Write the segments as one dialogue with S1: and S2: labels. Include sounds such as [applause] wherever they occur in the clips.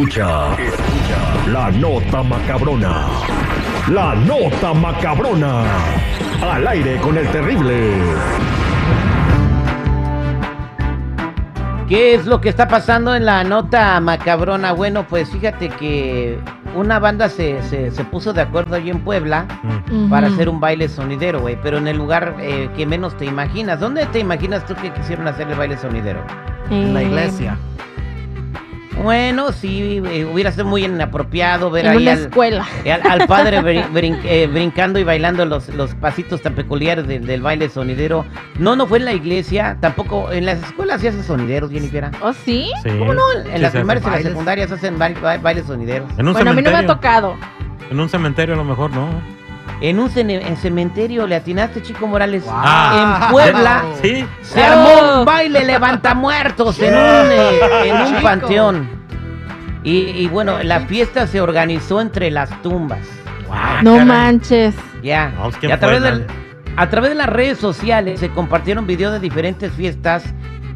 S1: Escucha, escucha la nota macabrona. La nota macabrona. Al aire con el terrible.
S2: ¿Qué es lo que está pasando en la nota macabrona? Bueno, pues fíjate que una banda se, se, se puso de acuerdo allí en Puebla para hacer un baile sonidero, güey, pero en el lugar eh, que menos te imaginas. ¿Dónde te imaginas tú que quisieron hacer el baile sonidero?
S3: En la
S4: Eh,
S3: iglesia.
S2: Bueno, sí, eh, hubiera sido muy inapropiado ver
S4: En
S2: ahí
S4: una
S2: al,
S4: escuela. [laughs]
S2: al, al padre [laughs] brin- brin- eh, brincando y bailando los, los pasitos tan peculiares del, del baile sonidero. No, no fue en la iglesia, tampoco en las escuelas se hacen sonideros, Jennifer.
S4: ¿Oh, sí?
S5: Sí.
S2: ¿Cómo no? En
S5: Sí,
S2: las
S5: se
S2: primarias y en las secundarias hacen ba- ba- bailes sonideros.
S5: En un
S4: Bueno, a mí no me ha tocado.
S5: En un cementerio a lo mejor no.
S2: En un cene- en cementerio le atinaste, Chico Morales.
S5: Ah.
S2: En Puebla
S5: Sí.
S2: se armó un baile levanta muertos en un, eh, en un
S3: Chico.
S2: panteón. Y, y bueno, la fiesta se organizó entre las tumbas.
S5: Ah,
S4: no
S5: caray.
S4: manches.
S2: Ya.
S5: No, pues, ¿quién
S2: Y a través, del- a través de las redes sociales se compartieron videos de diferentes fiestas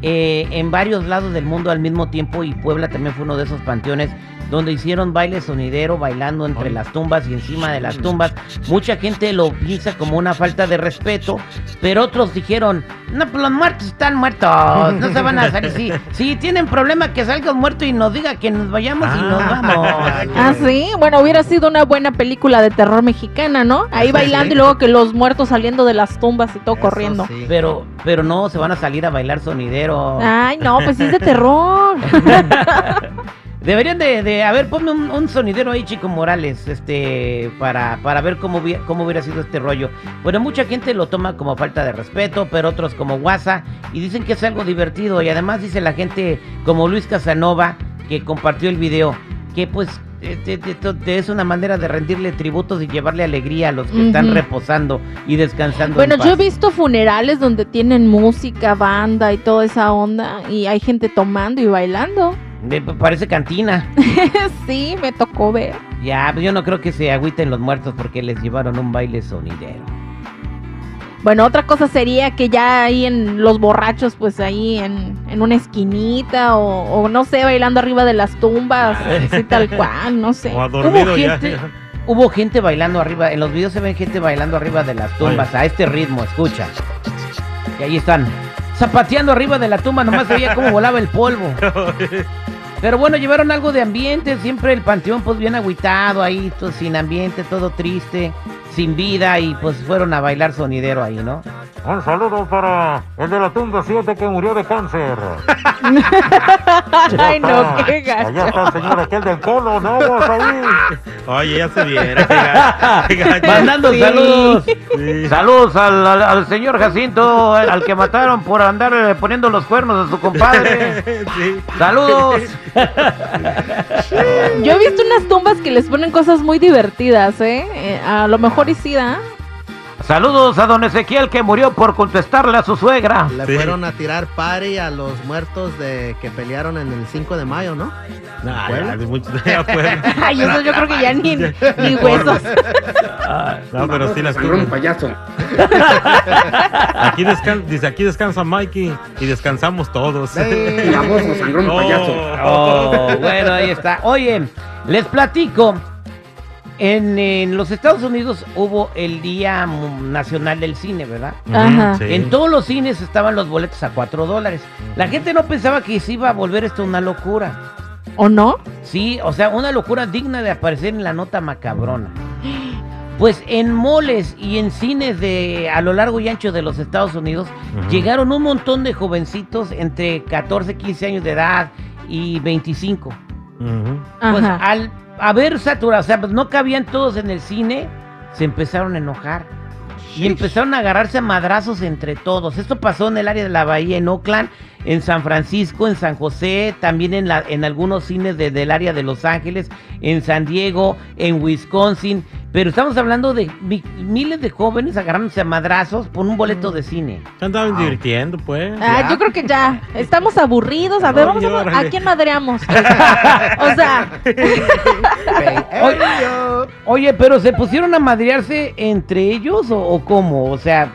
S2: eh, en varios lados del mundo al mismo tiempo y Puebla también fue uno de esos panteones donde hicieron baile sonidero bailando entre las tumbas y encima de las tumbas. Mucha gente lo piensa como una falta de respeto, pero otros dijeron, no, pues los muertos están muertos, no se van a salir. Si, [laughs] si tienen problema que salga un muerto y nos diga que nos vayamos y nos
S5: Ah.
S2: vamos.
S4: Ah, sí. Bueno, hubiera sido una buena película de terror mexicana, ¿no? Ahí bailando y luego que los muertos saliendo de las tumbas y todo
S3: Eso
S4: corriendo.
S3: sí.
S2: Pero, pero no, se van a salir a bailar sonidero.
S4: Ay, no, pues sí es de [laughs] terror. [laughs]
S2: Deberían de, de a ver, ponme un, un sonidero ahí, Chico Morales, este, para, para ver cómo, cómo hubiera sido este rollo. Bueno, mucha gente lo toma como falta de respeto, pero otros como guasa, y dicen que es algo divertido, y además dice la gente como Luis Casanova, que compartió el video, que pues te- te es una manera de rendirle tributos y llevarle alegría a los que están reposando y descansando.
S4: Bueno,
S2: en
S4: yo he visto funerales donde tienen música, banda y toda esa onda y hay gente tomando y bailando.
S2: De- parece cantina. [laughs]
S4: sí, me tocó ver.
S2: Ya, pues yo no creo que se agüiten los muertos porque les llevaron un baile sonidero.
S4: Bueno, otra cosa sería que ya ahí en los borrachos, pues ahí en, en una esquinita o, o no sé, bailando arriba de las tumbas, [laughs] así tal cual, no sé.
S5: O ya.
S2: gente- [laughs] Hubo gente bailando arriba, en los videos se ven gente bailando arriba de las tumbas, a este ritmo, escucha. Y ahí están, zapateando arriba de la tumba, nomás veía cómo volaba el polvo. Pero bueno, llevaron algo de ambiente, siempre el panteón pues bien agüitado ahí, todo sin ambiente, todo triste, sin vida y pues fueron a bailar sonidero ahí, ¿no?
S6: Un saludo para el de la tumba 7 que murió de cáncer. [laughs]
S4: Ay, no, qué
S6: Allá
S4: gacho.
S6: está el señor aquel del polo, no, vos ahí.
S5: Oye, ya se viera. qué [laughs] gacho.
S2: Mandando
S4: Sí.
S2: saludos.
S5: Sí.
S2: Saludos al, al- al señor Jacinto, al que mataron por andar eh, poniendo los cuernos a su compadre. [laughs]
S5: Sí.
S2: Saludos.
S4: Yo he visto unas tumbas que les ponen cosas muy divertidas, ¿eh? Eh, a lo mejor
S2: Saludos a don Ezequiel que murió por contestarle a su suegra.
S3: Le
S5: Sí.
S3: fueron a tirar party a los muertos de que pelearon en el 5 de mayo, ¿no?
S5: Nah,
S3: ¿Puebla?
S5: ya, de mucho- ya Puebla. [laughs]
S4: Ay, eso yo creo que ya ni, [laughs] ni huesos.
S5: No, pero sí las
S7: Sangrón payaso.
S5: Aquí descansa, dice, aquí descansa Mikey y descansamos todos.
S3: Ve.
S7: Baboso, sangrón [laughs] payaso.
S2: Oh, bueno, ahí está. Oye, les platico. En, en los Estados Unidos hubo el Día Nacional del Cine, ¿verdad?
S4: Ajá.
S5: sí.
S2: En todos los cines estaban los boletos a 4 dólares. La gente no pensaba que se iba a volver esto una locura.
S4: ¿O no?
S2: Sí, o sea, una locura digna de aparecer en la nota macabrona. Pues en moles y en cines de a lo largo y ancho de los Estados Unidos llegaron un montón de jovencitos entre 14, 15 años de edad y 25.
S5: Ujú.
S2: Pues
S4: Ajá.
S2: al haber saturado, o sea, pues no cabían todos en el cine, se empezaron a enojar. Y empezaron a agarrarse a madrazos entre todos. Esto pasó en el área de la bahía, en Oakland, en San Francisco, en San José, también en, la, en algunos cines de- del área de Los Ángeles, en San Diego, en Wisconsin. Pero estamos hablando de mi- miles de jóvenes agarrándose a madrazos por un boleto de cine.
S5: Se andaban divirtiendo, pues.
S4: Ah, yo creo que ya. Estamos aburridos. A ver, vamos a,
S5: Órale.
S4: ¿a quién madreamos? [laughs] o sea,
S2: Oye, [laughs] oye, pero ¿se pusieron a madrearse entre ellos o, o cómo? O sea,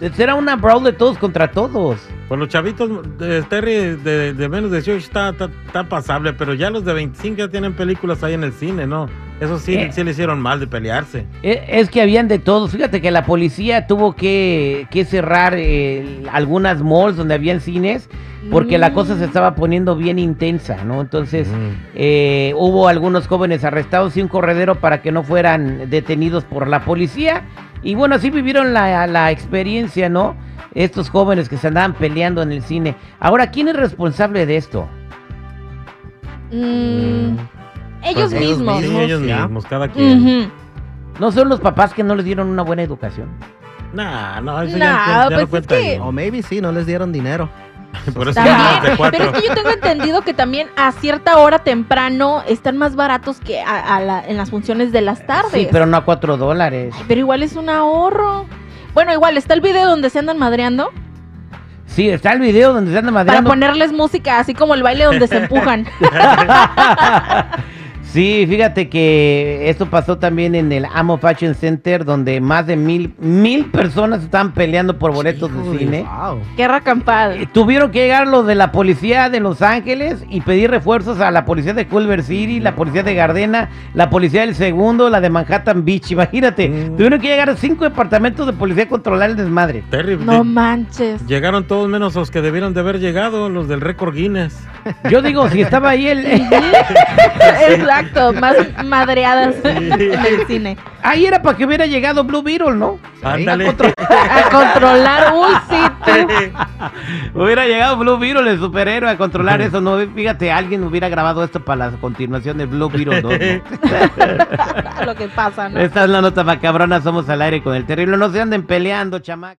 S2: Era una brawl de todos contra todos.
S5: Pues los chavitos de Terry de, de menos de 18 está, está, está pasable, pero ya los de 25 ya tienen películas ahí en el cine, ¿no? Eso sí,
S2: Eh.
S5: sí le hicieron mal de pelearse.
S2: E- Es que habían de todos. Fíjate que la policía tuvo que, que cerrar eh, algunas malls donde habían cines porque la cosa se estaba poniendo bien intensa, ¿no? Entonces
S5: Mm.
S2: eh, hubo algunos jóvenes arrestados y un corredero para que no fueran detenidos por la policía. Y bueno, así vivieron la, la experiencia, ¿no? Estos jóvenes que se andaban peleando en el cine. Ahora, ¿quién es responsable de esto?
S4: Mm, ellos
S3: Pues ellos
S4: mismos.
S5: Sí,
S3: mismos,
S5: ellos
S3: ya.
S5: mismos, cada quien.
S2: ¿No son los papás que no les dieron una buena educación?
S5: Nah, no, eso
S4: Nah,
S5: ya, ya
S4: pues
S5: no
S4: es
S5: cuenta
S4: que-
S5: ahí.
S3: O maybe sí, no les dieron dinero. [laughs]
S5: Por eso
S4: También,
S5: ya de
S4: pero es que yo tengo entendido que también a cierta hora temprano están más baratos que a- a la- en las funciones de las tardes.
S2: Sí, pero no a cuatro dólares.
S4: Pero igual es un ahorro. Bueno, igual está el video donde se andan madreando
S2: Sí, está el video donde se andan
S4: para
S2: madreando.
S4: ponerles música, así como el baile donde se empujan. [laughs] [laughs]
S2: Sí, fíjate que esto pasó también en el Amo Fashion Center, donde más de mil, mil personas estaban peleando por boletos de cine.
S3: Wow.
S4: Guerra.
S2: Eh, Tuvieron que llegar los de la policía de Los Ángeles y pedir refuerzos a la policía de Culver City, la policía de Gardena, la policía del segundo, la de Manhattan Beach. Imagínate,
S5: Mm.
S2: tuvieron que llegar cinco departamentos de policía a controlar el desmadre.
S5: Terry,
S4: No manches.
S5: llegaron todos menos los que debieron de haber llegado, los del récord Guinness.
S2: Yo digo, si estaba ahí el... [laughs]
S4: Exacto, más madreadas en el cine.
S2: ahí era para que hubiera llegado Blue Beetle, ¿no?
S5: Ándale.
S4: A controlar, sí, tú.
S2: Hubiera llegado Blue Beetle, el superhéroe, a controlar eso. No, fíjate, alguien hubiera grabado esto para la continuación de Blue Beetle 2. ¿no? [laughs]
S4: Lo que pasa, ¿no?
S2: Esta es la nota macabrona, somos al aire con el terrible. No se anden peleando, chamac.